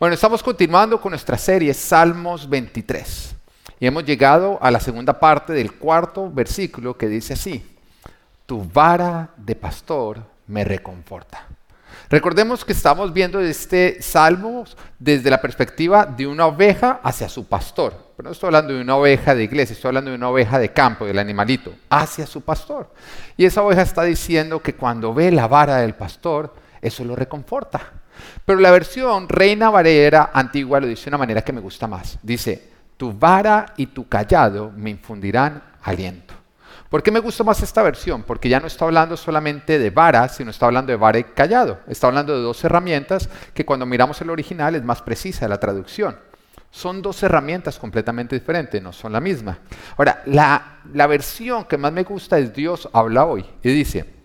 Bueno, estamos continuando con nuestra serie Salmos 23 y hemos llegado a la segunda parte del cuarto versículo que dice así, tu vara de pastor me reconforta. Recordemos que estamos viendo este salmo desde la perspectiva de una oveja hacia su pastor. Pero no estoy hablando de una oveja de iglesia, estoy hablando de una oveja de campo, del animalito, hacia su pastor. Y esa oveja está diciendo que cuando ve la vara del pastor, eso lo reconforta. Pero la versión Reina Valera antigua lo dice de una manera que me gusta más. Dice, tu vara y tu callado me infundirán aliento. ¿Por qué me gusta más esta versión? Porque ya no está hablando solamente de vara, sino está hablando de vara y callado. Está hablando de dos herramientas que cuando miramos el original es más precisa la traducción. Son dos herramientas completamente diferentes, no son la misma. Ahora, la, la versión que más me gusta es Dios habla hoy y dice,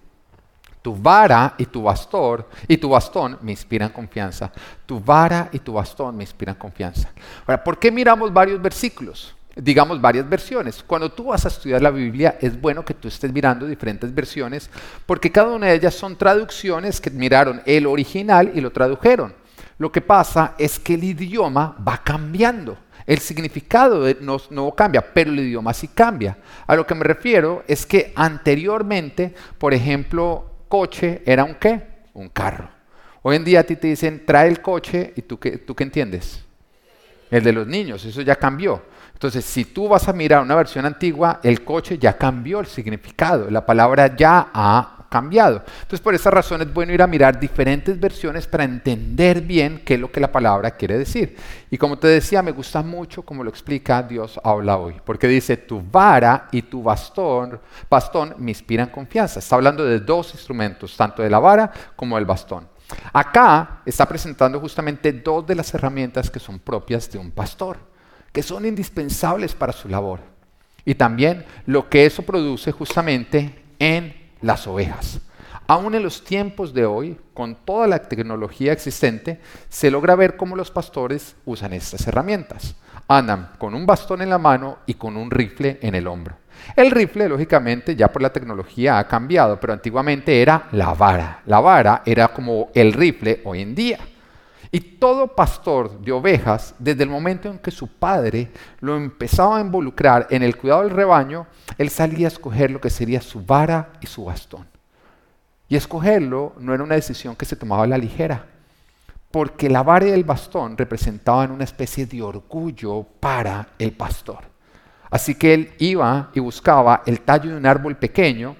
tu vara y tu bastón y tu bastón me inspiran confianza. Tu vara y tu bastón me inspiran confianza. Ahora, ¿por qué miramos varios versículos? digamos, varias versiones. Cuando tú vas a estudiar la Biblia, es bueno que tú estés mirando diferentes versiones, porque cada una de ellas son traducciones que miraron el original y lo tradujeron. Lo que pasa es que el idioma va cambiando. El significado no, no, cambia, pero el idioma sí cambia. A lo que me refiero es que anteriormente, por ejemplo, coche era un qué? Un carro. Hoy en día a ti te dicen, trae el coche y tú qué, tú qué entiendes? El de los niños, eso ya cambió. Entonces, si tú vas a mirar una versión antigua, el coche ya cambió el significado, la palabra ya ha Entonces, por esa razón es bueno ir a mirar diferentes versiones para entender bien qué es lo que la palabra quiere decir. Y como te decía, me gusta mucho como lo explica Dios habla hoy, porque dice, tu vara y tu bastón, bastón me inspiran confianza. Está hablando de dos instrumentos, tanto de la vara como del bastón. Acá está presentando justamente dos de las herramientas que son propias de un pastor que son indispensables para su labor. Y también lo que eso produce justamente en las ovejas. Aún en los tiempos de hoy, con toda la tecnología existente, se logra ver cómo los pastores usan estas herramientas. Andan con un bastón en la mano y con un rifle en el hombro. El rifle, lógicamente, ya por la tecnología ha cambiado, pero antiguamente era la vara. La vara era como el rifle hoy en día. Y todo pastor de ovejas, desde el momento en que su padre lo empezaba a involucrar en el cuidado del rebaño, él salía a escoger lo que sería su vara y su bastón. Y escogerlo no era una decisión que se tomaba a la ligera, porque la vara y el bastón representaban una especie de orgullo para el pastor. Así que él iba y buscaba el tallo de un árbol pequeño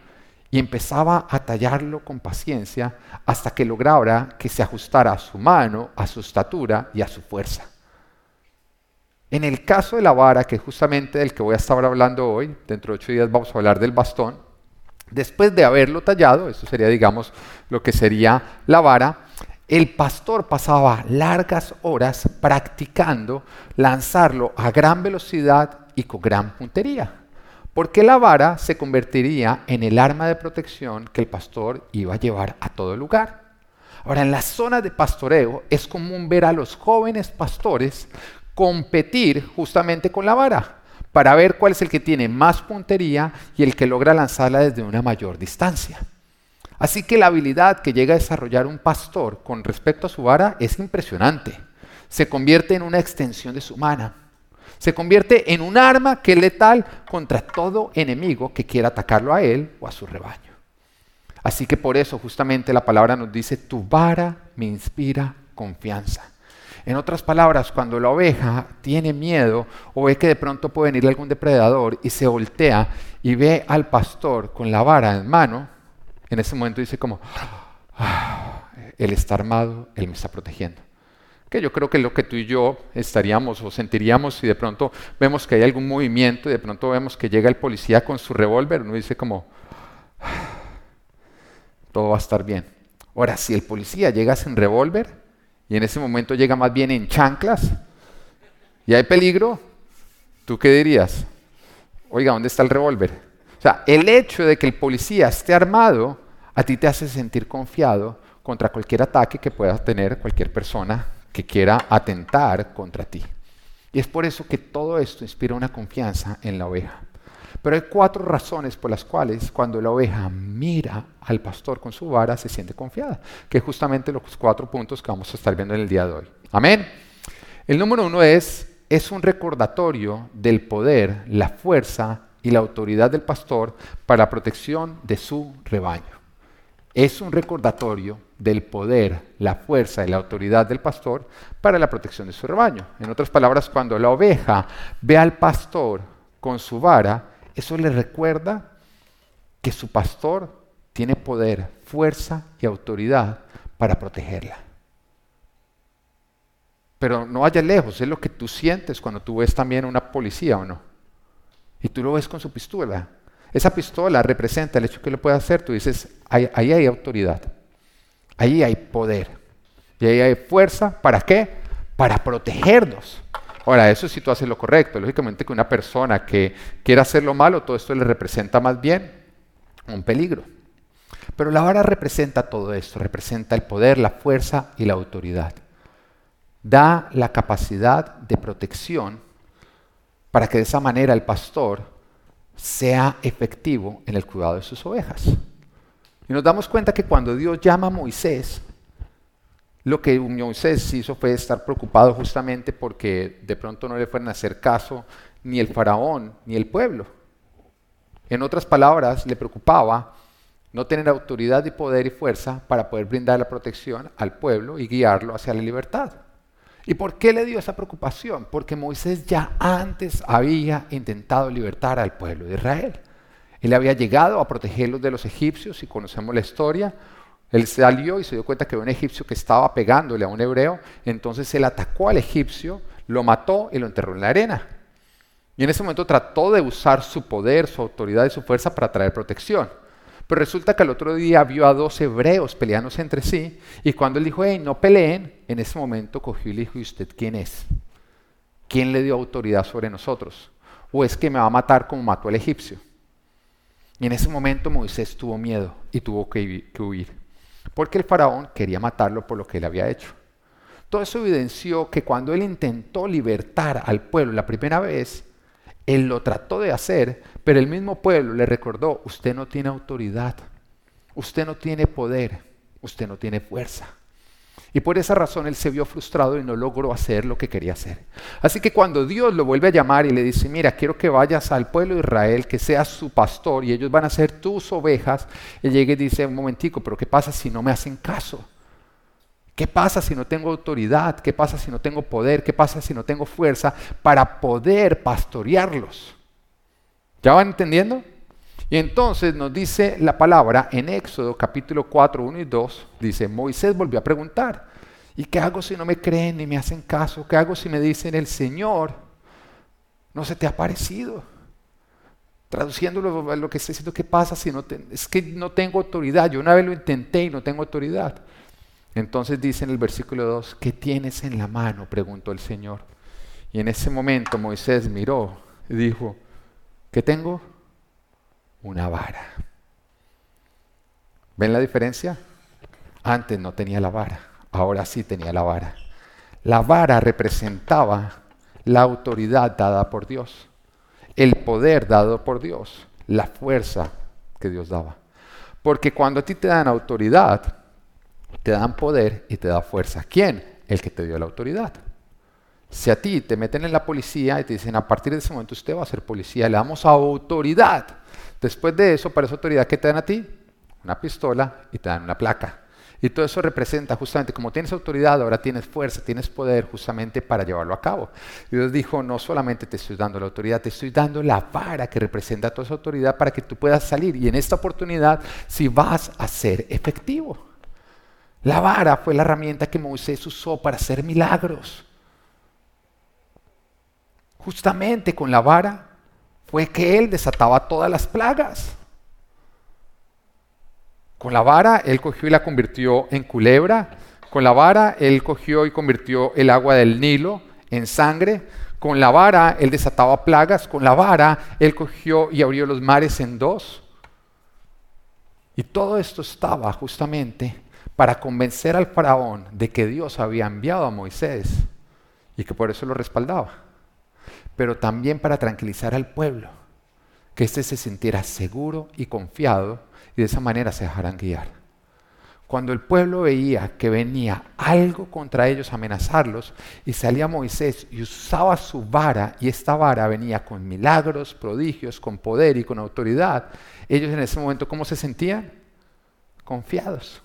y empezaba a tallarlo con paciencia hasta que lograra que se ajustara a su mano, a su estatura y a su fuerza. En el caso de la vara, que es justamente del que voy a estar hablando hoy, dentro de ocho días vamos a hablar del bastón, después de haberlo tallado, eso sería digamos lo que sería la vara, el pastor pasaba largas horas practicando lanzarlo a gran velocidad y con gran puntería porque la vara se convertiría en el arma de protección que el pastor iba a llevar a todo lugar. Ahora, en las zonas de pastoreo es común ver a los jóvenes pastores competir justamente con la vara para ver cuál es el que tiene más puntería y el que logra lanzarla desde una mayor distancia. Así que la habilidad que llega a desarrollar un pastor con respecto a su vara es impresionante. Se convierte en una extensión de su mano se convierte en un arma que es letal contra todo enemigo que quiera atacarlo a él o a su rebaño. Así que por eso justamente la palabra nos dice, tu vara me inspira confianza. En otras palabras, cuando la oveja tiene miedo o ve que de pronto puede venir algún depredador y se voltea y ve al pastor con la vara en mano, en ese momento dice como, ah, él está armado, él me está protegiendo que yo creo que lo que tú y yo estaríamos o sentiríamos si de pronto vemos que hay algún movimiento y de pronto vemos que llega el policía con su revólver, uno dice como, todo va a estar bien. Ahora, si el policía llega sin revólver y en ese momento llega más bien en chanclas y hay peligro, ¿tú qué dirías? Oiga, ¿dónde está el revólver? O sea, el hecho de que el policía esté armado a ti te hace sentir confiado contra cualquier ataque que pueda tener cualquier persona que quiera atentar contra ti. Y es por eso que todo esto inspira una confianza en la oveja. Pero hay cuatro razones por las cuales cuando la oveja mira al pastor con su vara se siente confiada, que es justamente los cuatro puntos que vamos a estar viendo en el día de hoy. Amén. El número uno es, es un recordatorio del poder, la fuerza y la autoridad del pastor para la protección de su rebaño. Es un recordatorio del poder, la fuerza y la autoridad del pastor para la protección de su rebaño. En otras palabras, cuando la oveja ve al pastor con su vara, eso le recuerda que su pastor tiene poder, fuerza y autoridad para protegerla. Pero no vaya lejos, es lo que tú sientes cuando tú ves también una policía o no. Y tú lo ves con su pistola. Esa pistola representa el hecho que lo puede hacer. Tú dices, ahí, ahí hay autoridad, ahí hay poder, y ahí hay fuerza. ¿Para qué? Para protegernos. Ahora, eso si tú haces lo correcto. Lógicamente que una persona que quiera hacer lo malo, todo esto le representa más bien un peligro. Pero la vara representa todo esto, representa el poder, la fuerza y la autoridad. Da la capacidad de protección para que de esa manera el pastor sea efectivo en el cuidado de sus ovejas. Y nos damos cuenta que cuando Dios llama a Moisés, lo que Moisés hizo fue estar preocupado justamente porque de pronto no le fueran a hacer caso ni el faraón ni el pueblo. En otras palabras, le preocupaba no tener autoridad y poder y fuerza para poder brindar la protección al pueblo y guiarlo hacia la libertad. ¿Y por qué le dio esa preocupación? Porque Moisés ya antes había intentado libertar al pueblo de Israel. Él había llegado a protegerlos de los egipcios, y conocemos la historia. Él salió y se dio cuenta que había un egipcio que estaba pegándole a un hebreo, entonces él atacó al egipcio, lo mató y lo enterró en la arena. Y en ese momento trató de usar su poder, su autoridad y su fuerza para traer protección. Pero resulta que al otro día vio a dos hebreos peleándose entre sí y cuando él dijo, hey, no peleen, en ese momento cogió y le dijo, ¿y usted quién es? ¿Quién le dio autoridad sobre nosotros? ¿O es que me va a matar como mató al egipcio? Y en ese momento Moisés tuvo miedo y tuvo que, huir, porque el faraón quería matarlo por lo que él había hecho. Todo eso evidenció que cuando él intentó libertar al pueblo la primera vez, él lo trató de hacer, pero el mismo pueblo le recordó, usted no tiene autoridad, usted no tiene poder, usted no tiene fuerza. Y por esa razón él se vio frustrado y no logró hacer lo que quería hacer. Así que cuando Dios lo vuelve a llamar y le dice, mira, quiero que vayas al pueblo de Israel, que seas su pastor y ellos van a ser tus ovejas, él llega y dice, un momentico, pero ¿qué pasa si no me hacen caso? ¿Qué pasa si no tengo autoridad? ¿Qué pasa si no tengo poder? ¿Qué pasa si no tengo fuerza para poder pastorearlos? ¿Ya van entendiendo? Y entonces nos dice la palabra en Éxodo capítulo 4, 1 y 2, dice, Moisés volvió a preguntar, ¿y qué hago si no me creen ni me hacen caso? ¿Qué hago si me dicen el Señor no se te ha parecido? Traduciéndolo lo que está diciendo, ¿qué pasa si no es que no tengo autoridad? Yo una vez lo intenté y no tengo autoridad. Entonces dice en el versículo 2, ¿qué tienes en la mano? preguntó el Señor. Y en ese momento Moisés miró y dijo, ¿qué tengo? Una vara. ¿Ven la diferencia? Antes no tenía la vara, ahora sí tenía la vara. La vara representaba la autoridad dada por Dios, el poder dado por Dios, la fuerza que Dios daba. Porque cuando a ti te dan autoridad, te dan poder y te da fuerza. ¿Quién? El que te dio la autoridad. Si a ti te meten en la policía y te dicen, a partir de ese momento usted va a ser policía, le damos autoridad. Después de eso, para esa autoridad, ¿qué te dan a ti? Una pistola y te dan una placa. Y todo eso representa justamente, como tienes autoridad, ahora tienes fuerza, tienes poder justamente para llevarlo a cabo. Y Dios dijo, no solamente te estoy dando la autoridad, te estoy dando la vara que representa toda esa autoridad para que tú puedas salir. Y en esta oportunidad, si vas a ser efectivo. La vara fue la herramienta que Moisés usó para hacer milagros. Justamente con la vara fue que él desataba todas las plagas. Con la vara él cogió y la convirtió en culebra. Con la vara él cogió y convirtió el agua del Nilo en sangre. Con la vara él desataba plagas. Con la vara él cogió y abrió los mares en dos. Y todo esto estaba justamente para convencer al faraón de que Dios había enviado a Moisés y que por eso lo respaldaba, pero también para tranquilizar al pueblo, que éste se sintiera seguro y confiado y de esa manera se dejaran guiar. Cuando el pueblo veía que venía algo contra ellos amenazarlos, y salía Moisés y usaba su vara, y esta vara venía con milagros, prodigios, con poder y con autoridad, ellos en ese momento, ¿cómo se sentían? Confiados.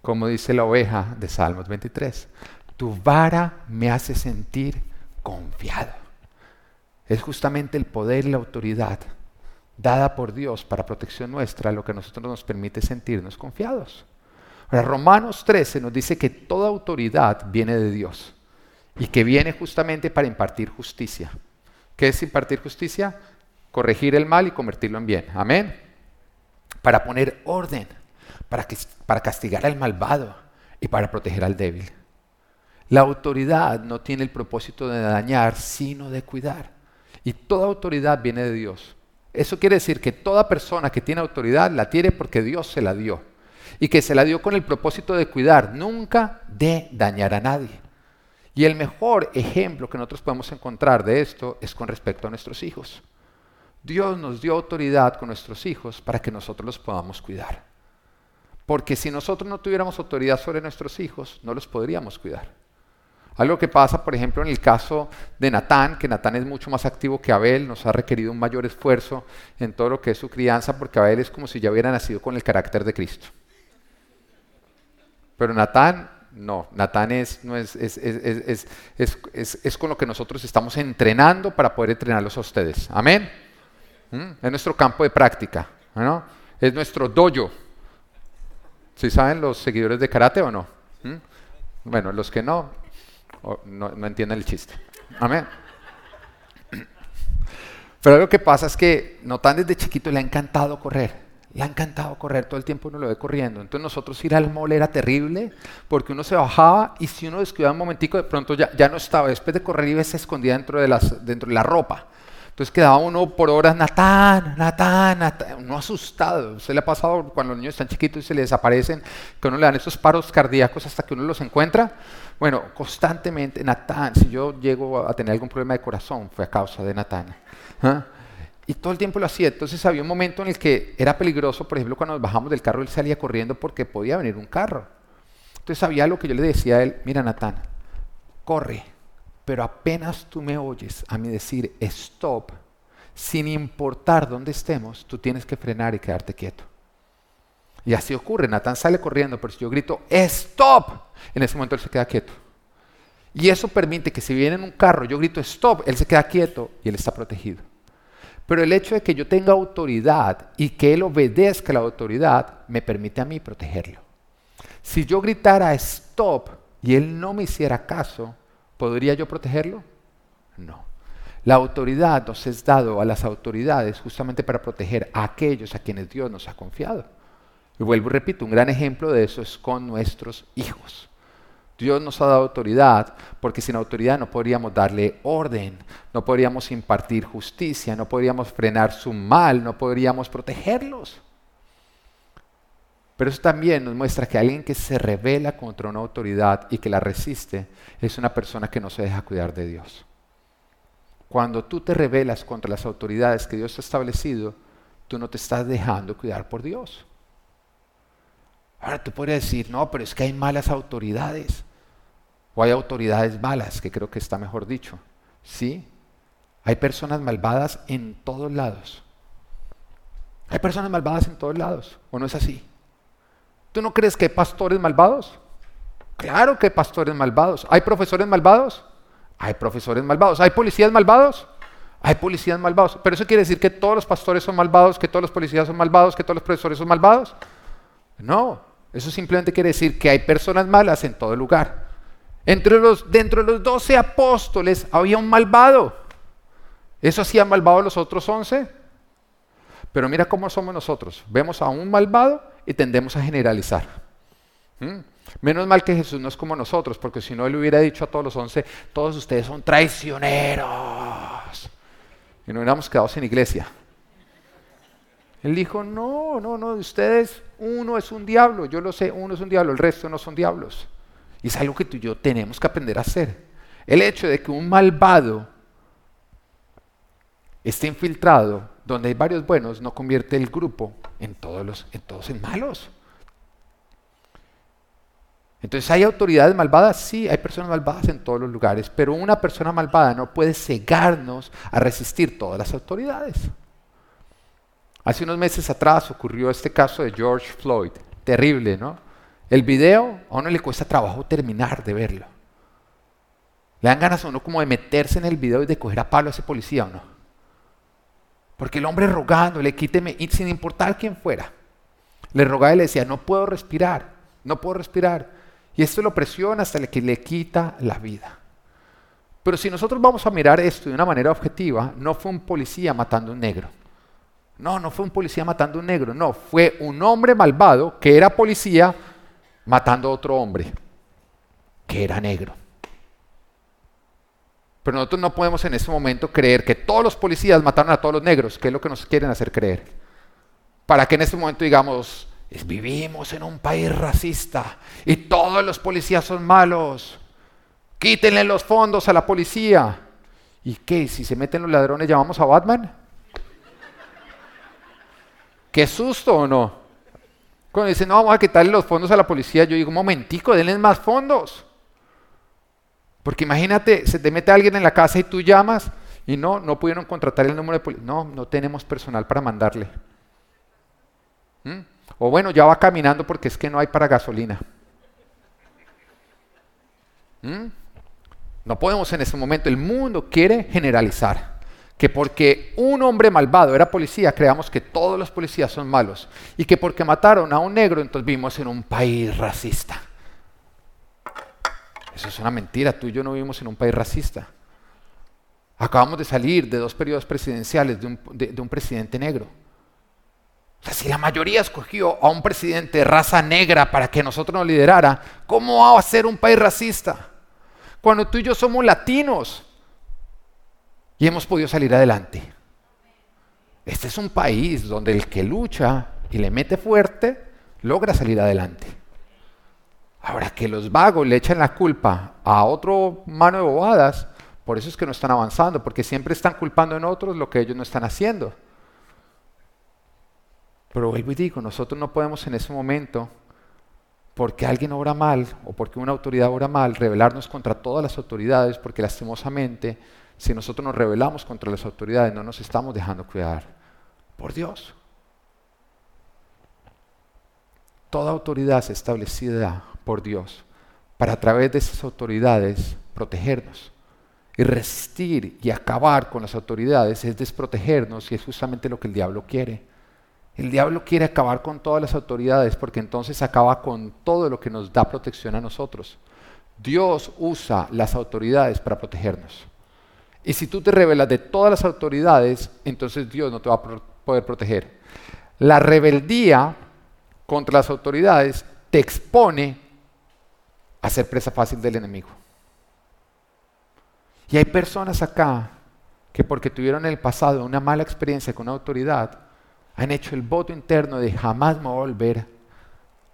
Como dice la oveja de Salmos 23, tu vara me hace sentir confiado. Es justamente el poder y la autoridad dada por Dios para protección nuestra lo que a nosotros nos permite sentirnos confiados. Ahora, Romanos 13 nos dice que toda autoridad viene de Dios y que viene justamente para impartir justicia. ¿Qué es impartir justicia? Corregir el mal y convertirlo en bien. Amén. Para poner orden, para, que, para castigar al malvado y para proteger al débil. La autoridad no tiene el propósito de dañar, sino de cuidar. Y toda autoridad viene de Dios. Eso quiere decir que toda persona que tiene autoridad la tiene porque Dios se la dio. Y que se la dio con el propósito de cuidar, nunca de dañar a nadie. Y el mejor ejemplo que nosotros podemos encontrar de esto es con respecto a nuestros hijos. Dios nos dio autoridad con nuestros hijos para que nosotros los podamos cuidar. Porque si nosotros no tuviéramos autoridad sobre nuestros hijos, no los podríamos cuidar. Algo que pasa, por ejemplo, en el caso de Natán, que Natán es mucho más activo que Abel, nos ha requerido un mayor esfuerzo en todo lo que es su crianza, porque Abel es como si ya hubiera nacido con el carácter de Cristo. Pero Natán, no, Natán es, con lo que nosotros estamos entrenando para poder entrenarlos a ustedes. Amén. ¿Mm? Es nuestro campo de práctica, ¿no? es nuestro dojo. ¿Sí saben los seguidores de karate o no? ¿Mm? Bueno, los que no, no, no entienden el chiste. Amén. Pero lo que pasa es que Notan desde chiquito le ha encantado correr. Le ha encantado correr, todo el tiempo uno lo ve corriendo. Entonces nosotros ir al mall era terrible porque uno se bajaba y si uno descuidaba un momentico de pronto ya, ya no estaba. Después de correr y se escondía dentro de, las, dentro de la ropa. Entonces quedaba uno por horas, Natán, Natán, Natán, uno asustado. Se le ha pasado cuando los niños están chiquitos y se les desaparecen, que uno le dan esos paros cardíacos hasta que uno los encuentra. Bueno, constantemente, Natán, si yo llego a tener algún problema de corazón, fue a causa de Natán. ¿ah? Y todo el tiempo lo hacía. Entonces había un momento en el que era peligroso, por ejemplo, cuando nos bajamos del carro, él salía corriendo porque podía venir un carro. Entonces había algo que yo le decía a él, mira Natán, corre, pero apenas tú me oyes a mí decir stop, sin importar dónde estemos, tú tienes que frenar y quedarte quieto. Y así ocurre, Natán sale corriendo, pero si yo grito, stop, en ese momento él se queda quieto. Y eso permite que si viene en un carro, yo grito, stop, él se queda quieto y él está protegido. Pero el hecho de que yo tenga autoridad y que él obedezca la autoridad, me permite a mí protegerlo. Si yo gritara, stop, y él no me hiciera caso, ¿podría yo protegerlo? No. La autoridad nos es dado a las autoridades justamente para proteger a aquellos a quienes Dios nos ha confiado. Y vuelvo y repito, un gran ejemplo de eso es con nuestros hijos. Dios nos ha dado autoridad porque sin autoridad no podríamos darle orden, no podríamos impartir justicia, no podríamos frenar su mal, no podríamos protegerlos. Pero eso también nos muestra que alguien que se revela contra una autoridad y que la resiste es una persona que no se deja cuidar de Dios. Cuando tú te rebelas contra las autoridades que Dios ha establecido, tú no te estás dejando cuidar por Dios. Ahora tú podrías decir, no, pero es que hay malas autoridades. O hay autoridades malas, que creo que está mejor dicho. Sí, hay personas malvadas en todos lados. Hay personas malvadas en todos lados, ¿o no es así? ¿Tú no crees que hay pastores malvados? Claro que hay pastores malvados. ¿Hay profesores malvados? Hay profesores malvados. ¿Hay policías malvados? Hay policías malvados. Pero eso quiere decir que todos los pastores son malvados, que todos los policías son malvados, que todos los profesores son malvados. No, eso simplemente quiere decir que hay personas malas en todo lugar. Entre los, dentro de los doce apóstoles había un malvado. ¿Eso hacía malvado a los otros once? Pero mira cómo somos nosotros. Vemos a un malvado y tendemos a generalizar. ¿Mm? Menos mal que Jesús no es como nosotros, porque si no, él hubiera dicho a todos los once, todos ustedes son traicioneros. Y nos hubiéramos quedado sin iglesia. Él dijo, no, no, no, ustedes, uno es un diablo, yo lo sé, uno es un diablo, el resto no son diablos. Y es algo que tú y yo tenemos que aprender a hacer. El hecho de que un malvado esté infiltrado donde hay varios buenos no convierte el grupo en todos, los, en todos en malos. Entonces, ¿hay autoridades malvadas? Sí, hay personas malvadas en todos los lugares, pero una persona malvada no puede cegarnos a resistir todas las autoridades. Hace unos meses atrás ocurrió este caso de George Floyd, terrible, ¿no? El video a uno le cuesta trabajo terminar de verlo. Le dan ganas a uno como de meterse en el video y de coger a palo a ese policía o no. Porque el hombre rogándole, quíteme, sin importar quién fuera, le rogaba y le decía, no puedo respirar, no puedo respirar. Y esto lo presiona hasta que le quita la vida. Pero si nosotros vamos a mirar esto de una manera objetiva, no fue un policía matando a un negro. No, no fue un policía matando a un negro, no, fue un hombre malvado que era policía matando a otro hombre que era negro. Pero nosotros no podemos en ese momento creer que todos los policías mataron a todos los negros, que es lo que nos quieren hacer creer. Para que en ese momento digamos, vivimos en un país racista y todos los policías son malos. Quítenle los fondos a la policía. ¿Y qué? Si se meten los ladrones, llamamos a Batman. ¿Qué susto o no? Cuando dicen, no, vamos a quitarle los fondos a la policía, yo digo, un momentico, denles más fondos. Porque imagínate, se te mete alguien en la casa y tú llamas y no, no pudieron contratar el número de policía. No, no tenemos personal para mandarle. ¿Mm? O bueno, ya va caminando porque es que no hay para gasolina. ¿Mm? No podemos en ese momento. El mundo quiere generalizar que porque un hombre malvado era policía, creamos que todos los policías son malos. Y que porque mataron a un negro, entonces vivimos en un país racista. Eso es una mentira, tú y yo no vivimos en un país racista. Acabamos de salir de dos periodos presidenciales de un, de un presidente negro. O sea, si la mayoría escogió a un presidente de raza negra para que nosotros nos liderara, ¿cómo va a ser un país racista? Cuando tú y yo somos latinos, y hemos podido salir adelante. Este es un país donde el que lucha y le mete fuerte logra salir adelante. Ahora que los vagos le echan la culpa a otro mano de bobadas, por eso es que no están avanzando, porque siempre están culpando en otros lo que ellos no están haciendo. Pero vuelvo y digo, nosotros no podemos en ese momento, porque alguien obra mal o porque una autoridad obra mal, rebelarnos contra todas las autoridades, porque lastimosamente si nosotros nos rebelamos contra las autoridades, no nos estamos dejando cuidar por Dios. Toda autoridad es establecida por Dios para a través de esas autoridades protegernos. Y resistir y acabar con las autoridades es desprotegernos y es justamente lo que el diablo quiere. El diablo quiere acabar con todas las autoridades porque entonces acaba con todo lo que nos da protección a nosotros. Dios usa las autoridades para protegernos. Y si tú te rebelas de todas las autoridades, entonces Dios no te va a poder proteger. La rebeldía contra las autoridades te expone a ser presa fácil del enemigo. Y hay personas acá que porque tuvieron en el pasado una mala experiencia con una autoridad, han hecho el voto interno de jamás me voy a volver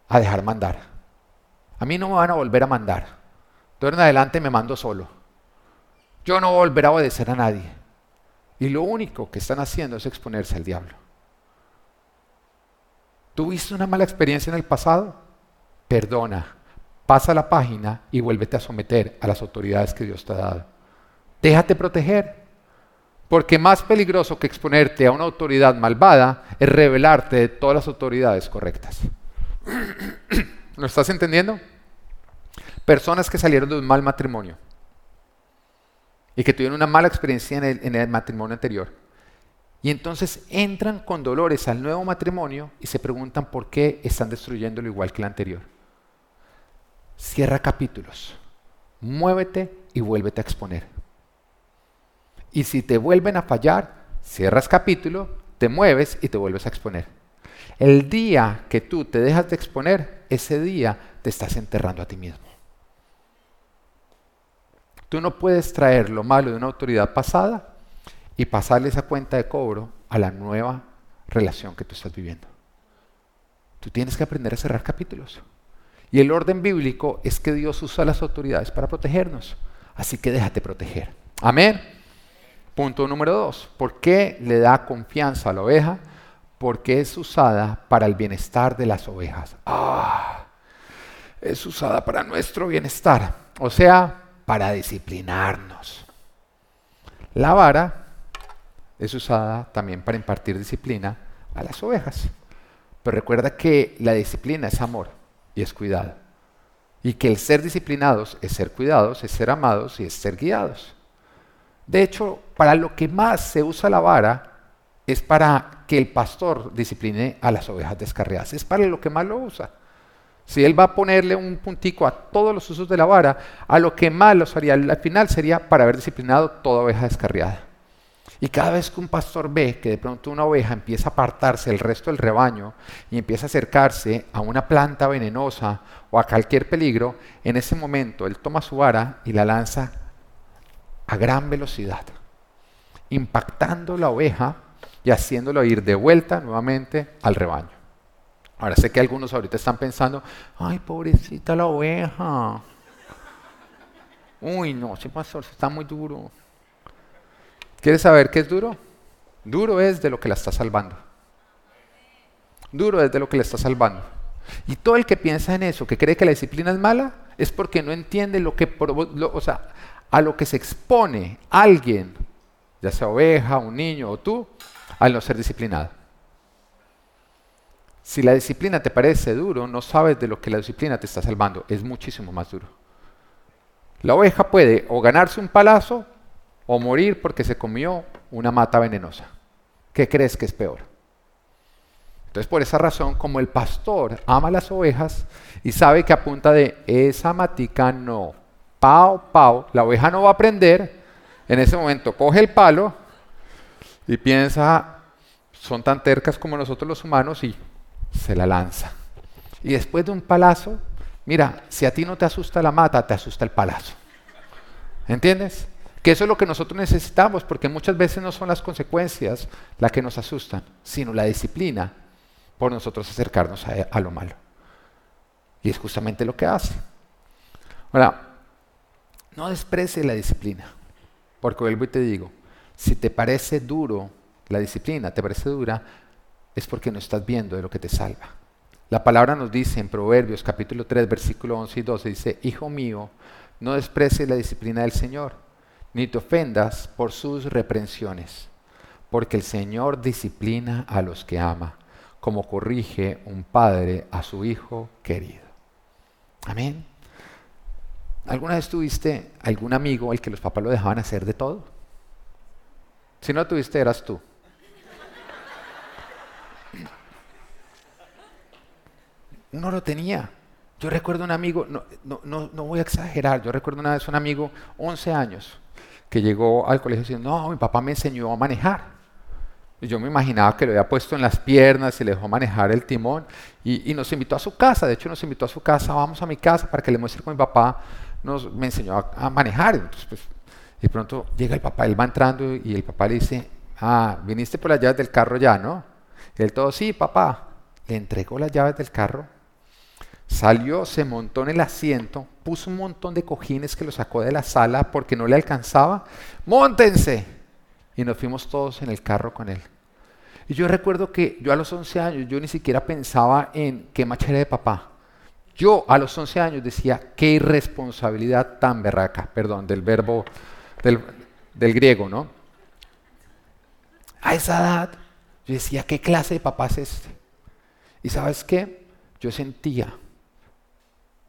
a dejar mandar. A mí no me van a volver a mandar. De en adelante me mando solo. Yo no volveré a obedecer a nadie. Y lo único que están haciendo es exponerse al diablo. ¿Tuviste una mala experiencia en el pasado? Perdona, pasa la página y vuélvete a someter a las autoridades que Dios te ha dado. Déjate proteger. Porque más peligroso que exponerte a una autoridad malvada es revelarte de todas las autoridades correctas. ¿Lo estás entendiendo? Personas que salieron de un mal matrimonio y que tuvieron una mala experiencia en el, matrimonio anterior. Y entonces entran con dolores al nuevo matrimonio y se preguntan por qué están destruyéndolo igual que el anterior. Cierra capítulos, muévete y vuélvete a exponer. Y si te vuelven a fallar, cierras capítulo, te mueves y te vuelves a exponer. El día que tú te dejas de exponer, ese día te estás enterrando a ti mismo. Tú no puedes traer lo malo de una autoridad pasada y pasarle esa cuenta de cobro a la nueva relación que tú estás viviendo. Tú tienes que aprender a cerrar capítulos. Y el orden bíblico es que Dios usa las autoridades para protegernos. Así que déjate proteger. Amén. Punto número dos. ¿Por qué le da confianza a la oveja? Porque es usada para el bienestar de las ovejas. Ah. es usada para nuestro bienestar, o sea, para disciplinarnos. La vara es usada también para impartir disciplina a las ovejas. Pero recuerda que la disciplina es amor y es cuidado. Y que el ser disciplinados es ser cuidados, es ser amados y es ser guiados. De hecho, para lo que más se usa la vara es para que el pastor discipline a las ovejas descarriadas. Es para lo que más lo usa. Si él va a ponerle un puntico a todos los usos de la vara, a lo que más lo haría al final sería para haber disciplinado toda oveja descarriada. Y cada vez que un pastor ve que de pronto una oveja empieza a apartarse del resto del rebaño y empieza a acercarse a una planta venenosa o a cualquier peligro, en ese momento él toma su vara y la lanza a gran velocidad, impactando la oveja y haciéndolo ir de vuelta nuevamente al rebaño. Ahora sé que algunos ahorita están pensando, ay, pobrecita la oveja. Uy, no, ese pastor está muy duro. ¿Quieres saber qué es duro? Duro es de lo que la está salvando. Duro es de lo que la está salvando. Y todo el que piensa en eso, que cree que la disciplina es mala, es porque no entiende lo que, o sea, a lo que se expone alguien, ya sea oveja, un niño o tú, al no ser disciplinado. Si la disciplina te parece duro, no sabes de lo que la disciplina te está salvando. Es muchísimo más duro. La oveja puede o ganarse un palazo o morir porque se comió una mata venenosa. ¿Qué crees que es peor? Entonces, por esa razón, como el pastor ama las ovejas y sabe que a punta de esa matica no, pao, pao, la oveja no va a aprender, en ese momento coge el palo y piensa, son tan tercas como nosotros los humanos y se la lanza. Y después de un palazo, mira, si a ti no te asusta la mata, te asusta el palazo. ¿Entiendes? Que eso es lo que nosotros necesitamos, porque muchas veces no son las consecuencias las que nos asustan, sino la disciplina por nosotros acercarnos a, lo malo. Y es justamente lo que hace. Ahora, no desprecie la disciplina, porque vuelvo y te digo, si te parece duro la disciplina, te parece dura, es porque no estás viendo de lo que te salva. La palabra nos dice en Proverbios capítulo 3, versículo 11 y 12, dice, Hijo mío, no desprecies la disciplina del Señor, ni te ofendas por sus reprensiones, porque el Señor disciplina a los que ama, como corrige un padre a su hijo querido. Amén. ¿Alguna vez tuviste algún amigo al que los papás lo dejaban hacer de todo? Si no tuviste, eras tú. No lo tenía. Yo recuerdo un amigo, no, no, no, voy a exagerar, yo recuerdo una vez un amigo, 11 años, que llegó al colegio diciendo, no, mi papá me enseñó a manejar. Y yo me imaginaba que lo había puesto en las piernas y le dejó manejar el timón y, nos invitó a su casa, de hecho nos invitó a su casa, vamos a mi casa para que le muestre cómo mi papá nos, me enseñó a, manejar. Entonces, pues, de pronto llega el papá, él va entrando y el papá le dice, ah, viniste por las llaves del carro ya, ¿no? Y él todo, sí, papá. Le entregó las llaves del carro Salió, se montó en el asiento, puso un montón de cojines que lo sacó de la sala porque no le alcanzaba. ¡Móntense! Y nos fuimos todos en el carro con él. Y yo recuerdo que yo a los 11 años, yo ni siquiera pensaba en qué machera de papá. Yo a los 11 años decía, qué irresponsabilidad tan berraca, perdón, del verbo, del, del griego, ¿no? A esa edad, yo decía, ¿qué clase de papá es este? Y sabes qué? Yo sentía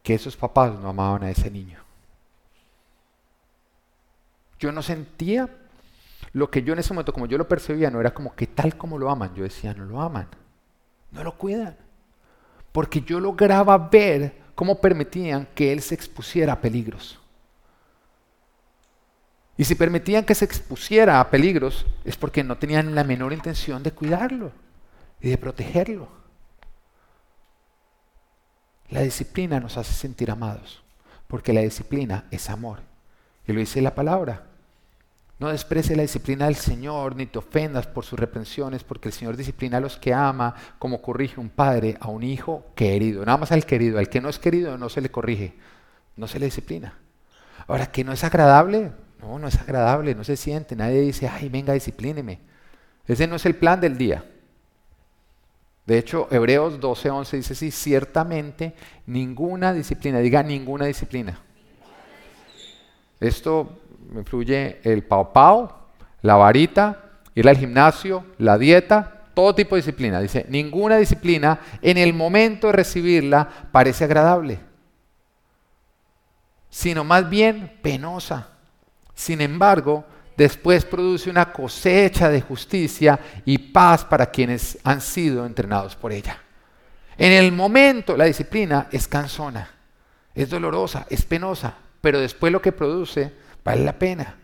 que esos papás no amaban a ese niño. Yo no sentía lo que yo en ese momento, como yo lo percibía, no era como que tal como lo aman. Yo decía, no lo aman, no lo cuidan. Porque yo lograba ver cómo permitían que él se expusiera a peligros. Y si permitían que se expusiera a peligros, es porque no tenían la menor intención de cuidarlo y de protegerlo. La disciplina nos hace sentir amados, porque la disciplina es amor. Y lo dice la palabra. No desprecie la disciplina del Señor, ni te ofendas por sus reprensiones, porque el Señor disciplina a los que ama, como corrige un padre a un hijo querido. Nada más al querido, al que no es querido no se le corrige, no se le disciplina. Ahora, que no es agradable, no, no es agradable, no se siente, nadie dice, ay, venga, disciplíneme. Ese no es el plan del día. De hecho, Hebreos 12:11 dice así, ciertamente ninguna disciplina, diga ninguna disciplina. Esto influye el pau pau, la varita, ir al gimnasio, la dieta, todo tipo de disciplina. Dice, ninguna disciplina en el momento de recibirla parece agradable, sino más bien penosa. Sin embargo, después produce una cosecha de justicia y paz para quienes han sido entrenados por ella. En el momento la disciplina es cansona, es dolorosa, es penosa, pero después lo que produce vale la pena.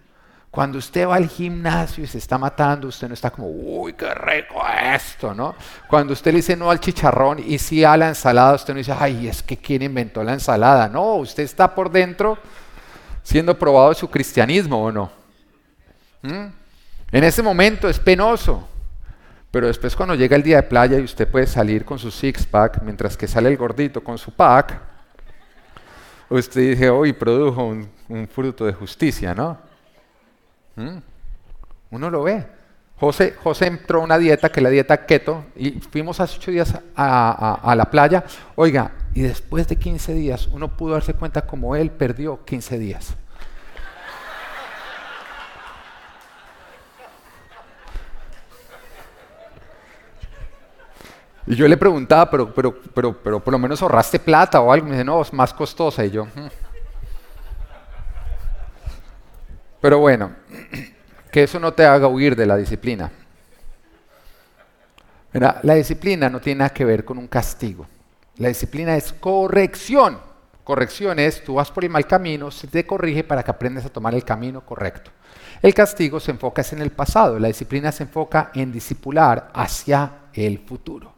Cuando usted va al gimnasio y se está matando, usted no está como, uy, qué rico esto, ¿no? Cuando usted le dice no al chicharrón y sí a la ensalada, usted no dice, ay, es que quién inventó la ensalada. No, usted está por dentro siendo probado su cristianismo o no. ¿Mm? En ese momento es penoso, pero después cuando llega el día de playa y usted puede salir con su six-pack, mientras que sale el gordito con su pack, usted dice, hoy produjo un, fruto de justicia, ¿no? ¿Mm? Uno lo ve. José, José, entró a una dieta, que es la dieta keto, y fuimos hace ocho días a, a, la playa. Oiga, y después de 15 días, uno pudo darse cuenta como él perdió 15 días. Y yo le preguntaba, pero, pero, pero, pero por lo menos ahorraste plata o algo. Me dice, no, es más costosa. Y yo, hmm". pero bueno, que eso no te haga huir de la disciplina. la disciplina no tiene nada que ver con un castigo. La disciplina es corrección. Corrección es, tú vas por el mal camino, se te corrige para que aprendas a tomar el camino correcto. El castigo se enfoca en el pasado, la disciplina se enfoca en discipular hacia el futuro.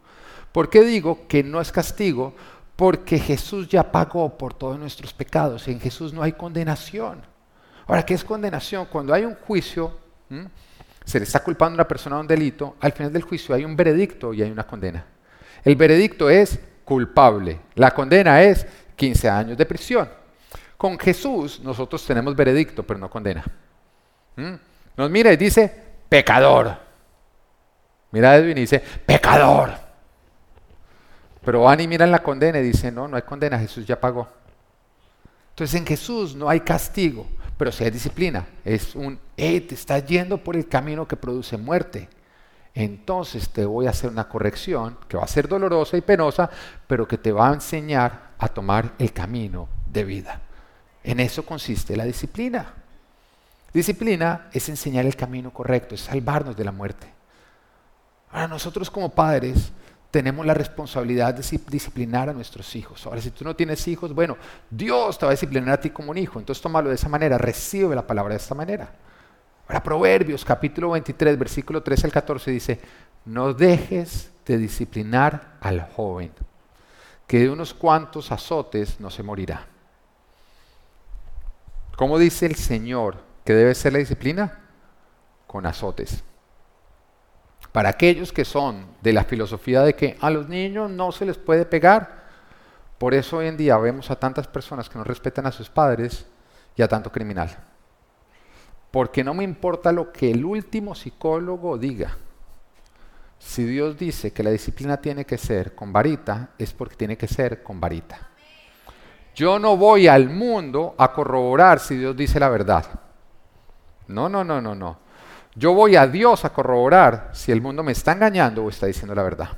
¿Por qué digo que no es castigo? Porque Jesús ya pagó por todos nuestros pecados. En Jesús no hay condenación. Ahora, ¿qué es condenación? Cuando hay un juicio, se le está culpando a una persona de un delito, al final del juicio hay un veredicto y hay una condena. El veredicto es culpable. La condena es 15 años de prisión. Con Jesús nosotros tenemos veredicto, pero no condena. Nos mira y dice, pecador. Mira Edwin y dice, pecador. Pero van y miran la condena y dicen, no, no hay condena, Jesús ya pagó. Entonces en Jesús no hay castigo, pero sí hay disciplina. Es un, hey, te estás yendo por el camino que produce muerte. Entonces te voy a hacer una corrección que va a ser dolorosa y penosa, pero que te va a enseñar a tomar el camino de vida. En eso consiste la disciplina. Disciplina es enseñar el camino correcto, es salvarnos de la muerte. Ahora nosotros como padres tenemos la responsabilidad de disciplinar a nuestros hijos. Ahora, si tú no tienes hijos, bueno, Dios te va a disciplinar a ti como un hijo. Entonces, tómalo de esa manera, recibe la palabra de esta manera. Ahora, Proverbios, capítulo 23, versículo 13 al 14 dice, no dejes de disciplinar al joven, que de unos cuantos azotes no se morirá. ¿Cómo dice el Señor que debe ser la disciplina? Con azotes. Para aquellos que son de la filosofía de que a los niños no se les puede pegar, por eso hoy en día vemos a tantas personas que no respetan a sus padres y a tanto criminal. Porque no me importa lo que el último psicólogo diga. Si Dios dice que la disciplina tiene que ser con varita, es porque tiene que ser con varita. Yo no voy al mundo a corroborar si Dios dice la verdad. No, no, no, no, no. Yo voy a Dios a corroborar si el mundo me está engañando o está diciendo la verdad.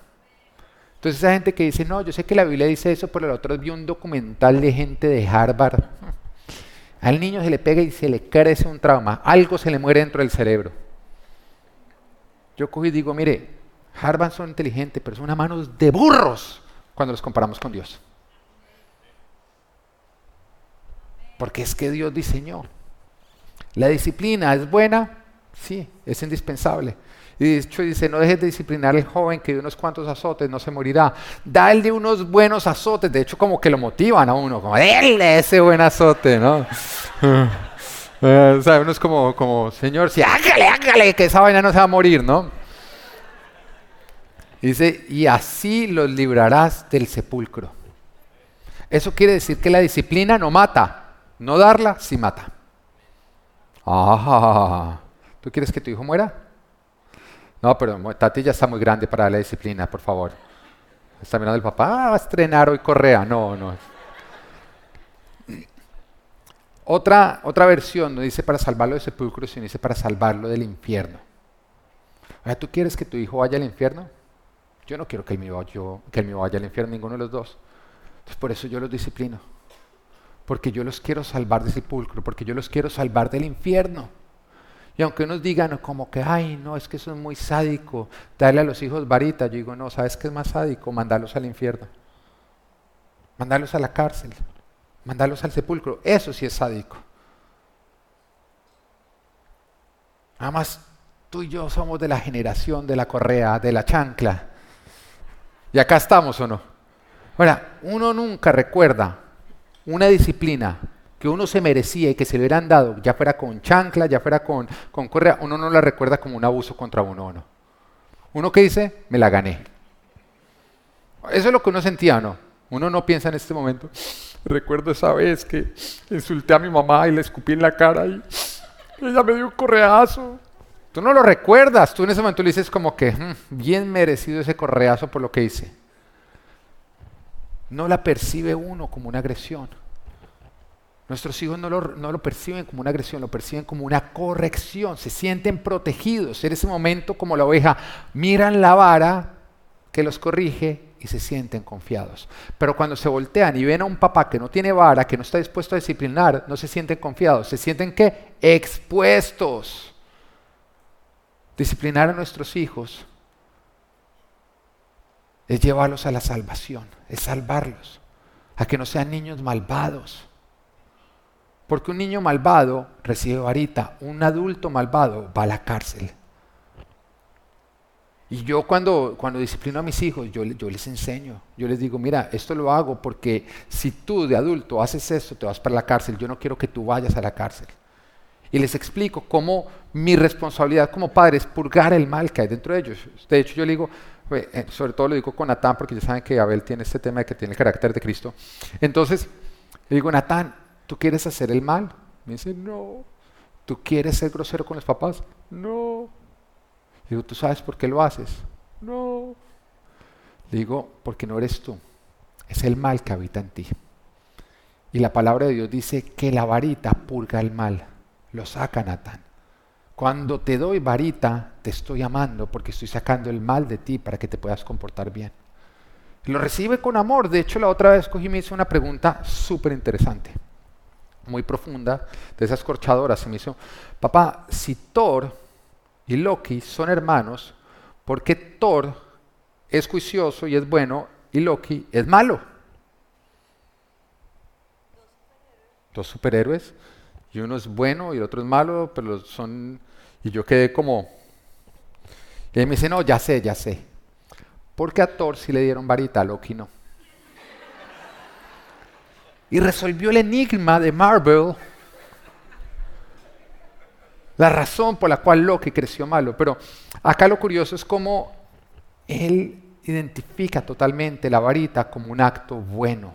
Entonces esa gente que dice, no, yo sé que la Biblia dice eso, pero el otro vi un documental de gente de Harvard. Al niño se le pega y se le crece un trauma, algo se le muere dentro del cerebro. Yo cojo y digo, mire, Harvard son inteligentes, pero son unas manos de burros cuando los comparamos con Dios. Porque es que Dios diseñó. La disciplina es buena Sí, es indispensable. Y de hecho dice, no dejes de disciplinar al joven que de unos cuantos azotes no se morirá. Dale unos buenos azotes. De hecho, como que lo motivan a uno, como, déle ese buen azote, ¿no? Eh, o sea, uno es como, como, Señor, sí, hágale, hágale, que esa vaina no se va a morir, ¿no? Dice, y así los librarás del sepulcro. Eso quiere decir que la disciplina no mata. No darla, sí mata. Ah, quieres que tu hijo muera? No, pero Tati ya está muy grande para la disciplina, por favor. Está mirando el papá, ah, a estrenar hoy Correa. No, no. Otra, otra versión no dice para salvarlo del sepulcro, sino dice para salvarlo del infierno. ¿tú quieres que tu hijo vaya al infierno? Yo no quiero que el mío, que vaya al infierno, ninguno de los dos. Por eso yo los disciplino. Porque yo los quiero salvar del sepulcro, porque yo los quiero salvar del infierno. Y aunque unos digan como que, ay, no, es que eso es muy sádico, darle a los hijos varita, yo digo, no, ¿sabes qué es más sádico? Mandarlos al infierno. Mandarlos a la cárcel. Mandarlos al sepulcro. Eso sí es sádico. Además, tú y yo somos de la generación de la correa, de la chancla. Y acá estamos o no. Ahora, uno nunca recuerda una disciplina que uno se merecía y que se le hubieran dado, ya fuera con chancla, ya fuera con, correa, uno no la recuerda como un abuso contra uno o no. Uno que dice, me la gané. Eso es lo que uno sentía, ¿no? Uno no piensa en este momento, recuerdo esa vez que insulté a mi mamá y le escupí en la cara y ella me dio un correazo. Tú no lo recuerdas, tú en ese momento le dices como que mm, bien merecido ese correazo por lo que hice. No la percibe uno como una agresión. Nuestros hijos no lo, perciben como una agresión, lo perciben como una corrección. Se sienten protegidos. En ese momento, como la oveja, miran la vara que los corrige y se sienten confiados. Pero cuando se voltean y ven a un papá que no tiene vara, que no está dispuesto a disciplinar, no se sienten confiados. Se sienten qué? Expuestos. Disciplinar a nuestros hijos es llevarlos a la salvación, es salvarlos, a que no sean niños malvados. Porque un niño malvado recibe varita, un adulto malvado va a la cárcel. Y yo cuando, cuando disciplino a mis hijos, yo, yo, les enseño, yo les digo, mira, esto lo hago porque si tú de adulto haces esto, te vas para la cárcel, yo no quiero que tú vayas a la cárcel. Y les explico cómo mi responsabilidad como padre es purgar el mal que hay dentro de ellos. De hecho, yo le digo, eh, sobre todo lo digo con Natán, porque ya saben que Abel tiene este tema de que tiene el carácter de Cristo. Entonces, le digo, Natán, ¿tú quieres hacer el mal? Me dice, no. ¿Tú quieres ser grosero con los papás? No. Le digo, ¿tú sabes por qué lo haces? No. Le digo, porque no eres tú. Es el mal que habita en ti. Y la palabra de Dios dice que la varita purga el mal lo saca Natán. Cuando te doy varita, te estoy amando porque estoy sacando el mal de ti para que te puedas comportar bien. Lo recibe con amor. De hecho, la otra vez cogí me hizo una pregunta súper interesante, muy profunda, de esas corchadoras. Se me hizo, papá, si Thor y Loki son hermanos, ¿por qué Thor es juicioso y es bueno y Loki es malo? Dos superhéroes y uno es bueno y el otro es malo, pero son... Y yo quedé como... Y él me dice, no, ya sé, ya sé. Porque a Thor sí le dieron varita, a Loki no. Y resolvió el enigma de Marvel, la razón por la cual Loki creció malo. Pero acá lo curioso es cómo él identifica totalmente la varita como un acto bueno,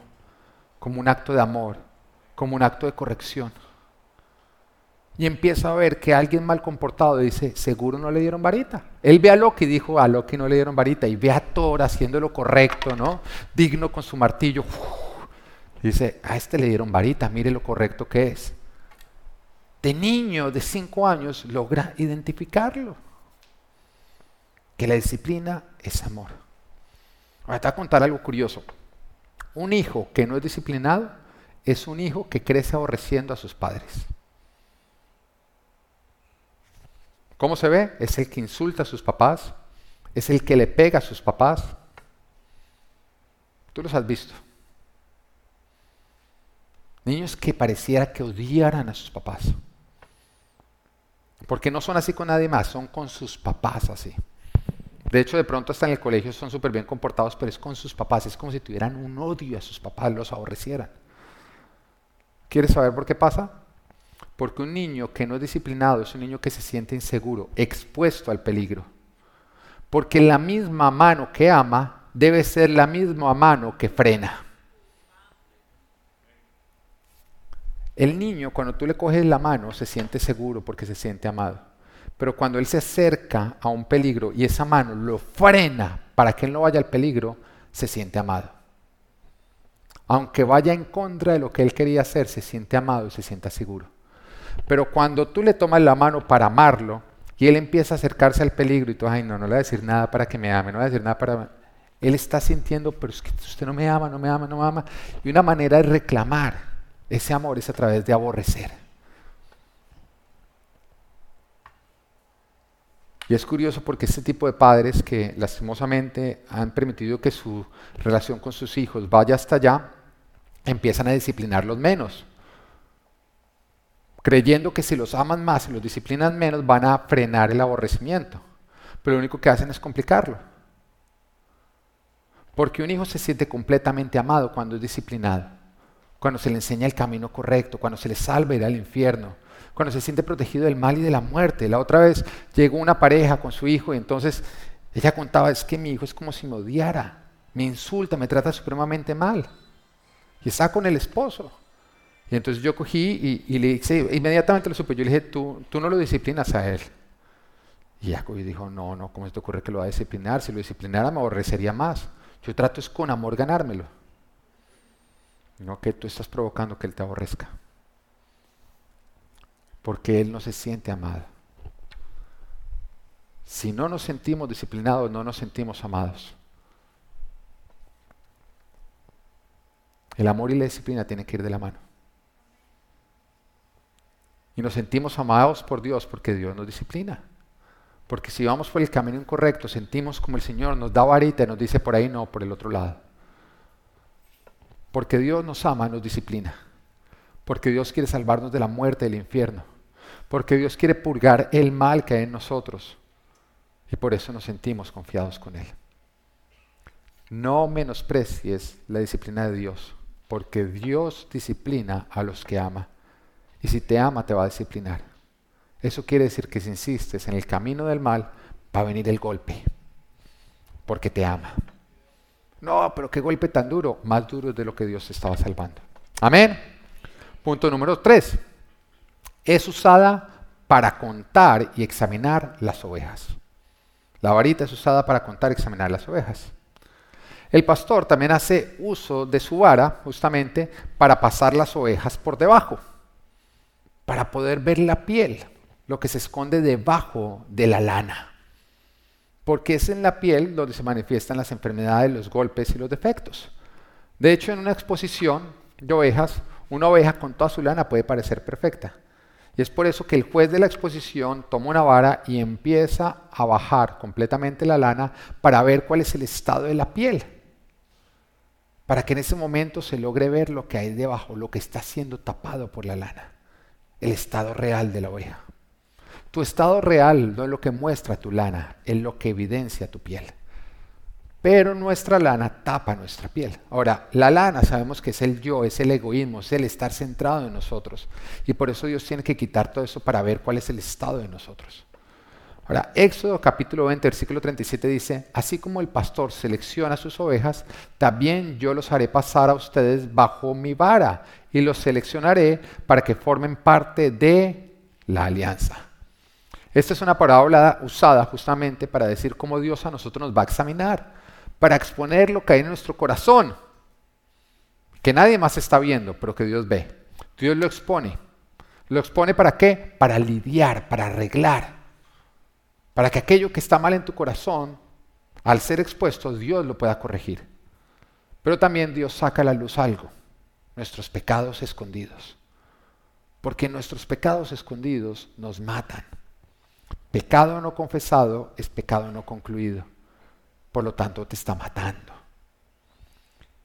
como un acto de amor, como un acto de corrección. Y empieza a ver que alguien mal comportado dice, seguro no le dieron varita. Él ve a Loki y dijo, a Loki no le dieron varita. Y ve a Thor haciendo lo correcto, ¿no? Digno con su martillo. Dice, a este le dieron varita, mire lo correcto que es. De niño de cinco años logra identificarlo. Que la disciplina es amor. Ahora te voy a contar algo curioso. Un hijo que no es disciplinado es un hijo que crece aborreciendo a sus padres. ¿Cómo se ve? Es el que insulta a sus papás, es el que le pega a sus papás. Tú los has visto. Niños que pareciera que odiaran a sus papás. Porque no son así con nadie más, son con sus papás así. De hecho, de pronto hasta en el colegio son súper bien comportados, pero es con sus papás. Es como si tuvieran un odio a sus papás, los aborrecieran. ¿Quieres saber por qué pasa? Porque un niño que no es disciplinado es un niño que se siente inseguro, expuesto al peligro. Porque la misma mano que ama debe ser la misma mano que frena. El niño cuando tú le coges la mano se siente seguro porque se siente amado. Pero cuando él se acerca a un peligro y esa mano lo frena para que él no vaya al peligro, se siente amado. Aunque vaya en contra de lo que él quería hacer, se siente amado y se sienta seguro. Pero cuando tú le tomas la mano para amarlo y él empieza a acercarse al peligro y tú, ay, no, no le voy a decir nada para que me ame, no le voy a decir nada para... Él está sintiendo, pero es que usted no me ama, no me ama, no me ama. Y una manera de reclamar ese amor es a través de aborrecer. Y es curioso porque este tipo de padres que lastimosamente han permitido que su relación con sus hijos vaya hasta allá, empiezan a disciplinarlos menos, creyendo que si los aman más y los disciplinan menos van a frenar el aborrecimiento. Pero lo único que hacen es complicarlo. Porque un hijo se siente completamente amado cuando es disciplinado, cuando se le enseña el camino correcto, cuando se le salva ir al infierno, cuando se siente protegido del mal y de la muerte. La otra vez llegó una pareja con su hijo y entonces ella contaba, es que mi hijo es como si me odiara, me insulta, me trata supremamente mal. Y está con el esposo. Y entonces yo cogí y, le dije, inmediatamente lo supe, yo le dije, tú, tú no lo disciplinas a él. Y Jacob dijo, no, no, ¿cómo se te ocurre que lo va a disciplinar? Si lo disciplinara me aborrecería más. Yo trato es con amor ganármelo. No que tú estás provocando que él te aborrezca porque Él no se siente amado. Si no nos sentimos disciplinados, no nos sentimos amados. El amor y la disciplina tienen que ir de la mano. Y nos sentimos amados por Dios porque Dios nos disciplina. Porque si vamos por el camino incorrecto, sentimos como el Señor nos da varita y nos dice por ahí no, por el otro lado. Porque Dios nos ama, nos disciplina. Porque Dios quiere salvarnos de la muerte, del infierno porque Dios quiere purgar el mal que hay en nosotros y por eso nos sentimos confiados con Él. No menosprecies la disciplina de Dios, porque Dios disciplina a los que ama y si te ama te va a disciplinar. Eso quiere decir que si insistes en el camino del mal, va a venir el golpe, porque te ama. No, pero qué golpe tan duro, más duro de lo que Dios estaba salvando. Amén. Punto número tres es usada para contar y examinar las ovejas. La varita es usada para contar y examinar las ovejas. El pastor también hace uso de su vara justamente para pasar las ovejas por debajo, para poder ver la piel, lo que se esconde debajo de la lana. Porque es en la piel donde se manifiestan las enfermedades, los golpes y los defectos. De hecho, en una exposición de ovejas, una oveja con toda su lana puede parecer perfecta. Y es por eso que el juez de la exposición toma una vara y empieza a bajar completamente la lana para ver cuál es el estado de la piel. Para que en ese momento se logre ver lo que hay debajo, lo que está siendo tapado por la lana. El estado real de la oveja. Tu estado real no es lo que muestra tu lana, es lo que evidencia tu piel pero nuestra lana tapa nuestra piel. Ahora, la lana sabemos que es el yo, es el egoísmo, es el estar centrado en nosotros. Y por eso Dios tiene que quitar todo eso para ver cuál es el estado de nosotros. Ahora, Éxodo capítulo 20, versículo 37 dice, así como el pastor selecciona sus ovejas, también yo los haré pasar a ustedes bajo mi vara y los seleccionaré para que formen parte de la alianza. Esta es una parábola usada justamente para decir cómo Dios a nosotros nos va a examinar para exponer lo que hay en nuestro corazón, que nadie más está viendo, pero que Dios ve. Dios lo expone. ¿Lo expone para qué? Para lidiar, para arreglar, para que aquello que está mal en tu corazón, al ser expuesto, Dios lo pueda corregir. Pero también Dios saca a la luz algo, nuestros pecados escondidos. Porque nuestros pecados escondidos nos matan. Pecado no confesado es pecado no concluido por lo tanto te está matando.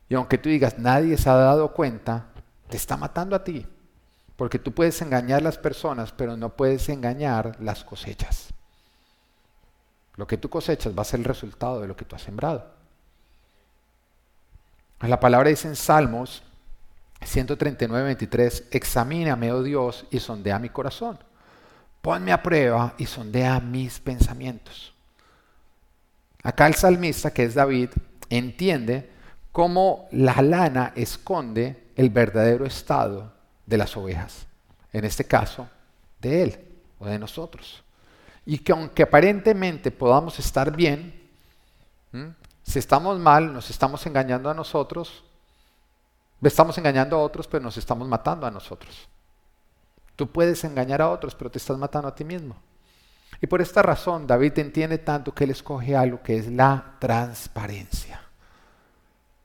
Y aunque tú digas, nadie se ha dado cuenta, te está matando a ti. Porque tú puedes engañar las personas, pero no puedes engañar las cosechas. Lo que tú cosechas va a ser el resultado de lo que tú has sembrado. La palabra dice en Salmos 139, 23, examíname, oh Dios, y sondea mi corazón. Ponme a prueba y sondea mis pensamientos. Acá el salmista, que es David, entiende cómo la lana esconde el verdadero estado de las ovejas. En este caso, de él o de nosotros. Y que aunque aparentemente podamos estar bien, Si estamos mal, nos estamos engañando a nosotros, estamos engañando a otros, pero nos estamos matando a nosotros. Tú puedes engañar a otros, pero te estás matando a ti mismo. Y por esta razón David entiende tanto que él escoge algo que es la transparencia,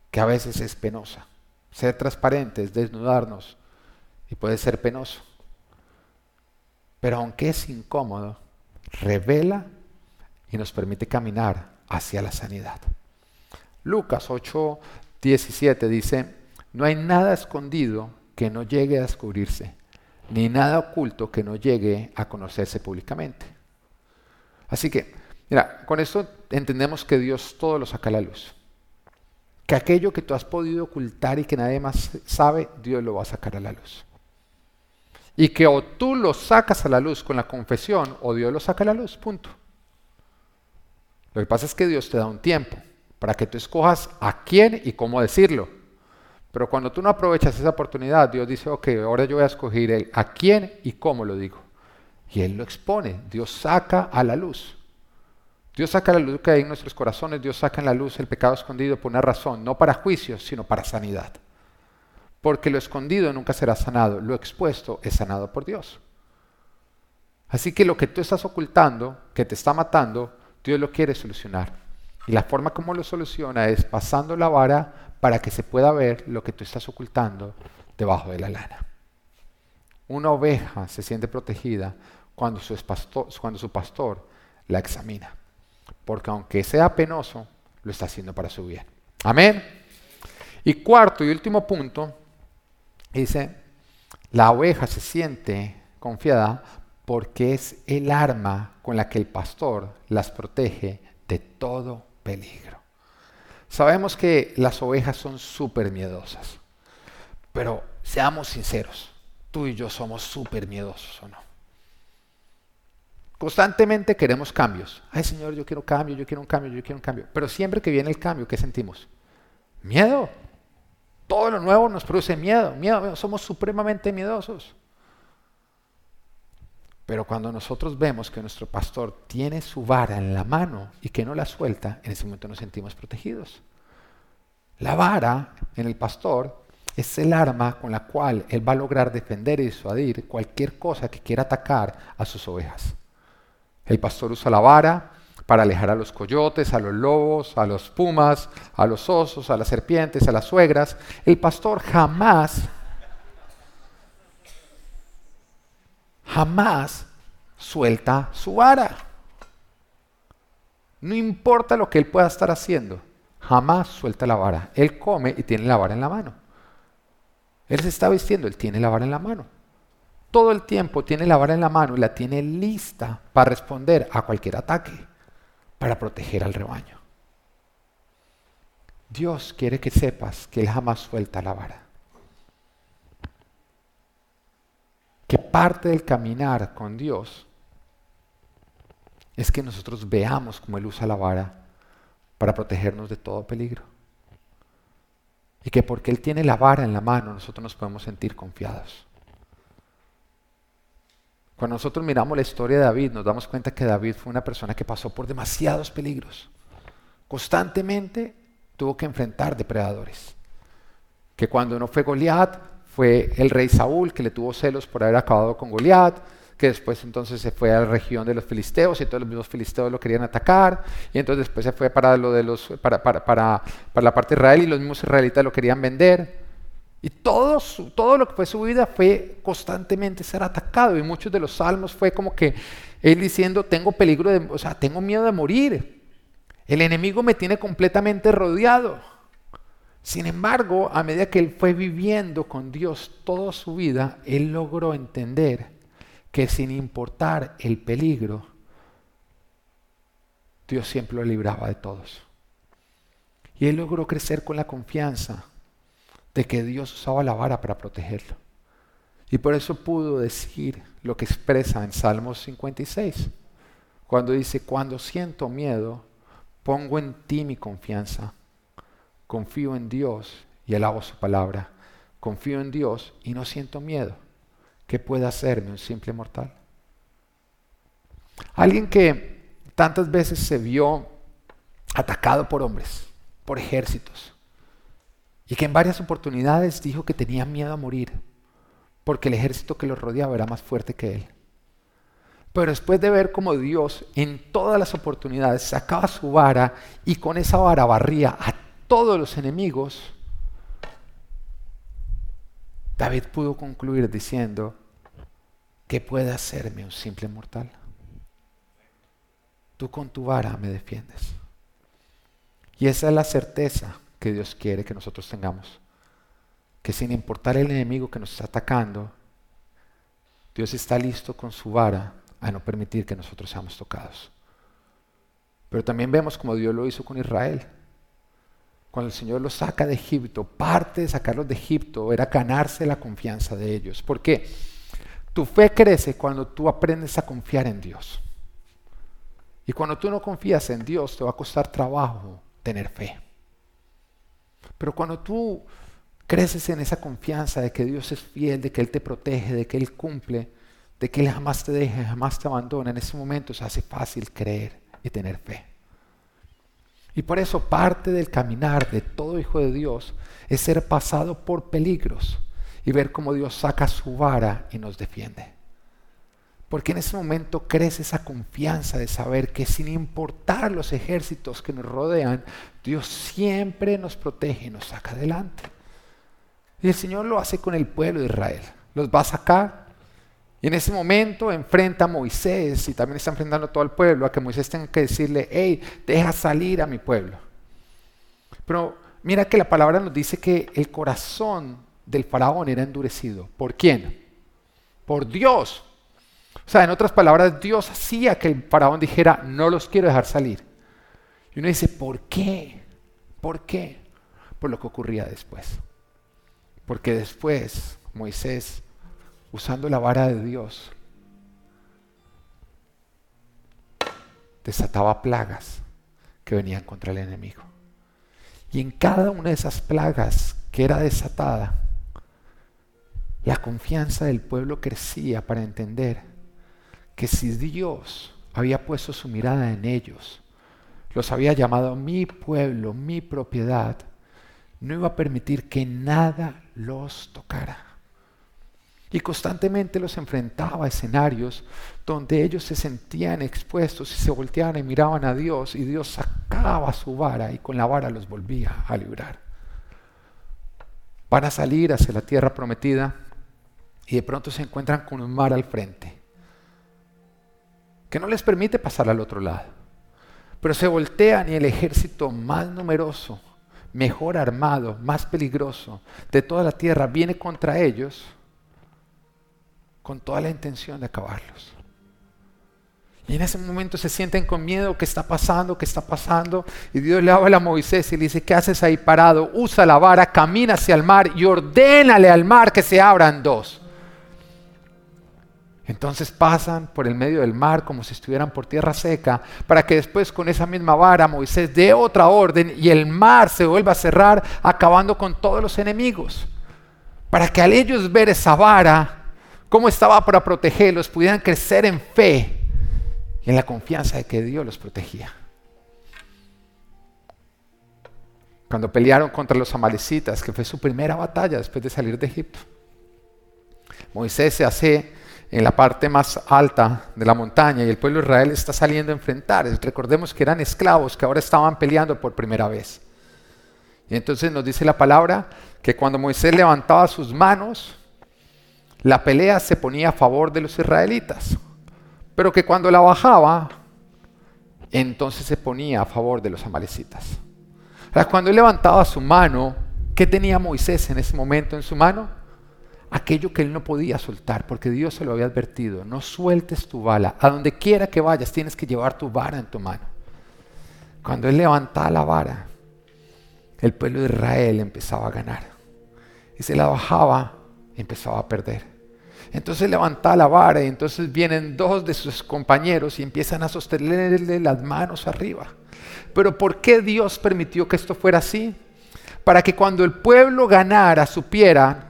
que a veces es penosa. Ser transparente es desnudarnos y puede ser penoso. Pero aunque es incómodo, revela y nos permite caminar hacia la sanidad. Lucas 8, 17 dice, no hay nada escondido que no llegue a descubrirse, ni nada oculto que no llegue a conocerse públicamente. Así que, mira, con esto entendemos que Dios todo lo saca a la luz. Que aquello que tú has podido ocultar y que nadie más sabe, Dios lo va a sacar a la luz. Y que o tú lo sacas a la luz con la confesión o Dios lo saca a la luz, punto. Lo que pasa es que Dios te da un tiempo para que tú escojas a quién y cómo decirlo. Pero cuando tú no aprovechas esa oportunidad, Dios dice, ok, ahora yo voy a escoger a quién y cómo lo digo. Y Él lo expone, Dios saca a la luz. Dios saca a la luz que hay en nuestros corazones, Dios saca a la luz el pecado escondido por una razón, no para juicio, sino para sanidad. Porque lo escondido nunca será sanado, lo expuesto es sanado por Dios. Así que lo que tú estás ocultando, que te está matando, Dios lo quiere solucionar. Y la forma como lo soluciona es pasando la vara para que se pueda ver lo que tú estás ocultando debajo de la lana. Una oveja se siente protegida cuando su, pastor, la examina. Porque aunque sea penoso, lo está haciendo para su bien. Amén. Y cuarto y último punto, dice, la oveja se siente confiada porque es el arma con la que el pastor las protege de todo peligro. Sabemos que las ovejas son súper miedosas, pero seamos sinceros, tú y yo somos súper miedosos o no. Constantemente queremos cambios. Ay Señor, yo quiero cambio, yo quiero un cambio, yo quiero un cambio. Pero siempre que viene el cambio, ¿qué sentimos? Miedo. Todo lo nuevo nos produce miedo. Miedo. Somos supremamente miedosos. Pero cuando nosotros vemos que nuestro pastor tiene su vara en la mano y que no la suelta, en ese momento nos sentimos protegidos. La vara en el pastor es el arma con la cual él va a lograr defender y disuadir cualquier cosa que quiera atacar a sus ovejas. El pastor usa la vara para alejar a los coyotes, a los lobos, a los pumas, a los osos, a las serpientes, a las suegras. El pastor jamás jamás suelta su vara. No importa lo que él pueda estar haciendo, jamás suelta la vara. Él come y tiene la vara en la mano. Él se está vistiendo, él tiene la vara en la mano. Todo el tiempo tiene la vara en la mano y la tiene lista para responder a cualquier ataque, para proteger al rebaño. Dios quiere que sepas que Él jamás suelta la vara. Que parte del caminar con Dios es que nosotros veamos cómo Él usa la vara para protegernos de todo peligro. Y que porque Él tiene la vara en la mano, nosotros nos podemos sentir confiados. Cuando nosotros miramos la historia de David, nos damos cuenta que David fue una persona que pasó por demasiados peligros. Constantemente tuvo que enfrentar depredadores. Que cuando no fue Goliat, fue el rey Saúl que le tuvo celos por haber acabado con Goliat, que después entonces se fue a la región de los filisteos y todos los mismos filisteos lo querían atacar, y entonces después se fue para, la parte de Israel y los mismos israelitas lo querían vender. Y todo, todo lo que fue su vida fue constantemente ser atacado. Y muchos de los salmos fue como que él diciendo, tengo peligro de, o sea, tengo miedo de morir. El enemigo me tiene completamente rodeado. Sin embargo, a medida que él fue viviendo con Dios toda su vida, él logró entender que sin importar el peligro, Dios siempre lo libraba de todos. Y él logró crecer con la confianza de que Dios usaba la vara para protegerlo. Y por eso pudo decir lo que expresa en Salmos 56, cuando dice, cuando siento miedo, pongo en ti mi confianza confío en Dios y alabo su palabra. Confío en Dios y no siento miedo. ¿Qué puede hacerme un simple mortal? Alguien que tantas veces se vio atacado por hombres, por ejércitos. Y que en varias oportunidades dijo que tenía miedo a morir, porque el ejército que lo rodeaba era más fuerte que él. Pero después de ver cómo Dios en todas las oportunidades sacaba su vara y con esa vara barría a todos los enemigos, David pudo concluir diciendo, ¿qué puede hacerme un simple mortal? Tú con tu vara me defiendes. Y esa es la certeza que Dios quiere que nosotros tengamos. Que sin importar el enemigo que nos está atacando, Dios está listo con su vara a no permitir que nosotros seamos tocados. Pero también vemos como Dios lo hizo con Israel. Cuando el Señor los saca de Egipto, parte de sacarlos de Egipto era ganarse la confianza de ellos. ¿Por qué? Tu fe crece cuando tú aprendes a confiar en Dios. Y cuando tú no confías en Dios, te va a costar trabajo tener fe. Pero cuando tú creces en esa confianza de que Dios es fiel, de que Él te protege, de que Él cumple, de que Él jamás te deja, jamás te abandona, en ese momento se hace fácil creer y tener fe. Y por eso parte del caminar de todo hijo de Dios es ser pasado por peligros y ver cómo Dios saca su vara y nos defiende. Porque en ese momento crece esa confianza de saber que sin importar los ejércitos que nos rodean, Dios siempre nos protege y nos saca adelante. Y el Señor lo hace con el pueblo de Israel. Los va a sacar. Y en ese momento enfrenta a Moisés y también está enfrentando a todo el pueblo a que Moisés tenga que decirle, hey, deja salir a mi pueblo. Pero mira que la palabra nos dice que el corazón del faraón era endurecido. ¿Por quién? Por Dios. O sea, en otras palabras, Dios hacía que el faraón dijera, no los quiero dejar salir. Y uno dice, ¿por qué? ¿Por qué? Por lo que ocurría después. Porque después Moisés, usando la vara de Dios, desataba plagas que venían contra el enemigo. Y en cada una de esas plagas que era desatada, la confianza del pueblo crecía para entender que si Dios había puesto su mirada en ellos, los había llamado mi pueblo, mi propiedad, no iba a permitir que nada los tocara. Y constantemente los enfrentaba a escenarios donde ellos se sentían expuestos y se volteaban y miraban a Dios y Dios sacaba su vara y con la vara los volvía a librar. Van a salir hacia la tierra prometida y de pronto se encuentran con un mar al frente que no les permite pasar al otro lado. Pero se voltean y el ejército más numeroso, mejor armado, más peligroso de toda la tierra viene contra ellos con toda la intención de acabarlos. Y en ese momento se sienten con miedo, ¿qué está pasando? ¿Qué está pasando? Y Dios le habla a Moisés y le dice, ¿qué haces ahí parado? Usa la vara, camina hacia el mar y ordénale al mar que se abran dos. Entonces pasan por el medio del mar como si estuvieran por tierra seca, para que después con esa misma vara Moisés dé otra orden y el mar se vuelva a cerrar, acabando con todos los enemigos. Para que al ellos ver esa vara, cómo estaba para protegerlos, pudieran crecer en fe y en la confianza de que Dios los protegía. Cuando pelearon contra los amalecitas, que fue su primera batalla después de salir de Egipto, Moisés se hace en la parte más alta de la montaña y el pueblo de Israel está saliendo a enfrentar. Recordemos que eran esclavos que ahora estaban peleando por primera vez. Y entonces nos dice la palabra que cuando Moisés levantaba sus manos, la pelea se ponía a favor de los israelitas, pero que cuando la bajaba, entonces se ponía a favor de los amalecitas. cuando él levantaba su mano, ¿qué tenía Moisés en ese momento en su mano? aquello que él no podía soltar, porque Dios se lo había advertido, no sueltes tu bala, a donde quiera que vayas tienes que llevar tu vara en tu mano. Cuando él levantaba la vara, el pueblo de Israel empezaba a ganar. Y se la bajaba empezaba a perder. Entonces levantaba la vara y entonces vienen dos de sus compañeros y empiezan a sostenerle las manos arriba. Pero ¿por qué Dios permitió que esto fuera así? Para que cuando el pueblo ganara, supiera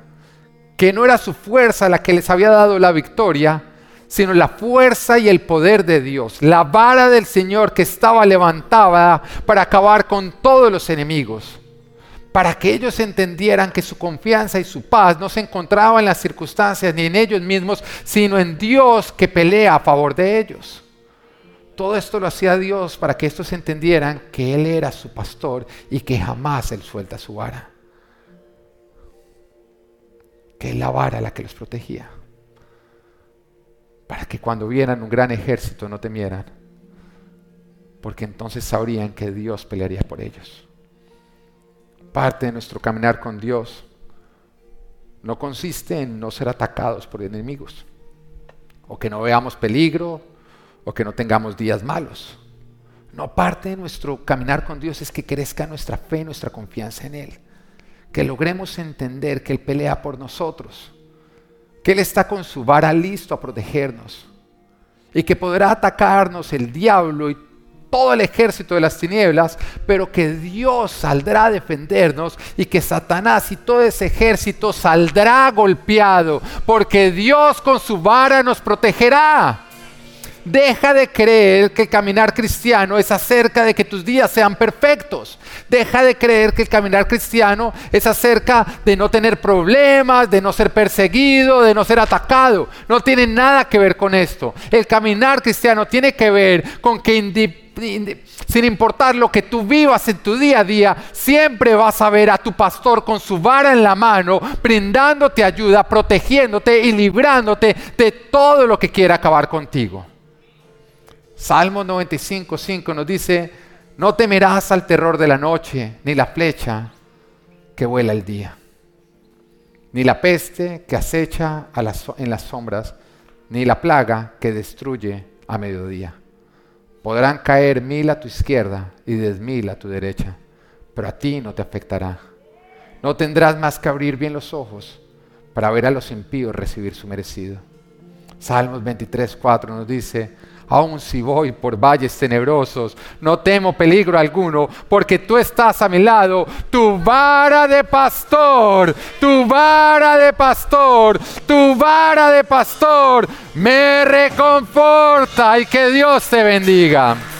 que no era su fuerza la que les había dado la victoria, sino la fuerza y el poder de Dios, la vara del Señor que estaba levantada para acabar con todos los enemigos, para que ellos entendieran que su confianza y su paz no se encontraba en las circunstancias ni en ellos mismos, sino en Dios que pelea a favor de ellos. Todo esto lo hacía Dios para que estos entendieran que Él era su pastor y que jamás Él suelta su vara. Que es la vara la que los protegía para que cuando vieran un gran ejército no temieran, porque entonces sabrían que Dios pelearía por ellos. Parte de nuestro caminar con Dios no consiste en no ser atacados por enemigos, o que no veamos peligro, o que no tengamos días malos. No, parte de nuestro caminar con Dios es que crezca nuestra fe, nuestra confianza en Él, que logremos entender que Él pelea por nosotros que Él está con su vara listo a protegernos y que podrá atacarnos el diablo y todo el ejército de las tinieblas, pero que Dios saldrá a defendernos y que Satanás y todo ese ejército saldrá golpeado, porque Dios con su vara nos protegerá. Deja de creer que el caminar cristiano es acerca de que tus días sean perfectos. Deja de creer que el caminar cristiano es acerca de no tener problemas, de no ser perseguido, de no ser atacado. No tiene nada que ver con esto. El caminar cristiano tiene que ver con que sin importar lo que tú vivas en tu día a día, siempre vas a ver a tu pastor con su vara en la mano, brindándote ayuda, protegiéndote y librándote de todo lo que quiera acabar contigo. Salmo 95, 5 nos dice, no temerás al terror de la noche, ni la flecha que vuela el día, ni la peste que acecha en las sombras, ni la plaga que destruye a mediodía. Podrán caer mil a tu izquierda y diez mil a tu derecha, pero a ti no te afectará. No tendrás más que abrir bien los ojos para ver a los impíos recibir su merecido. Salmos 23, 4 nos dice, aun si voy por valles tenebrosos, no temo peligro alguno, porque tú estás a mi lado, tu vara de pastor, tu vara de pastor, tu vara de pastor me reconforta y que Dios te bendiga.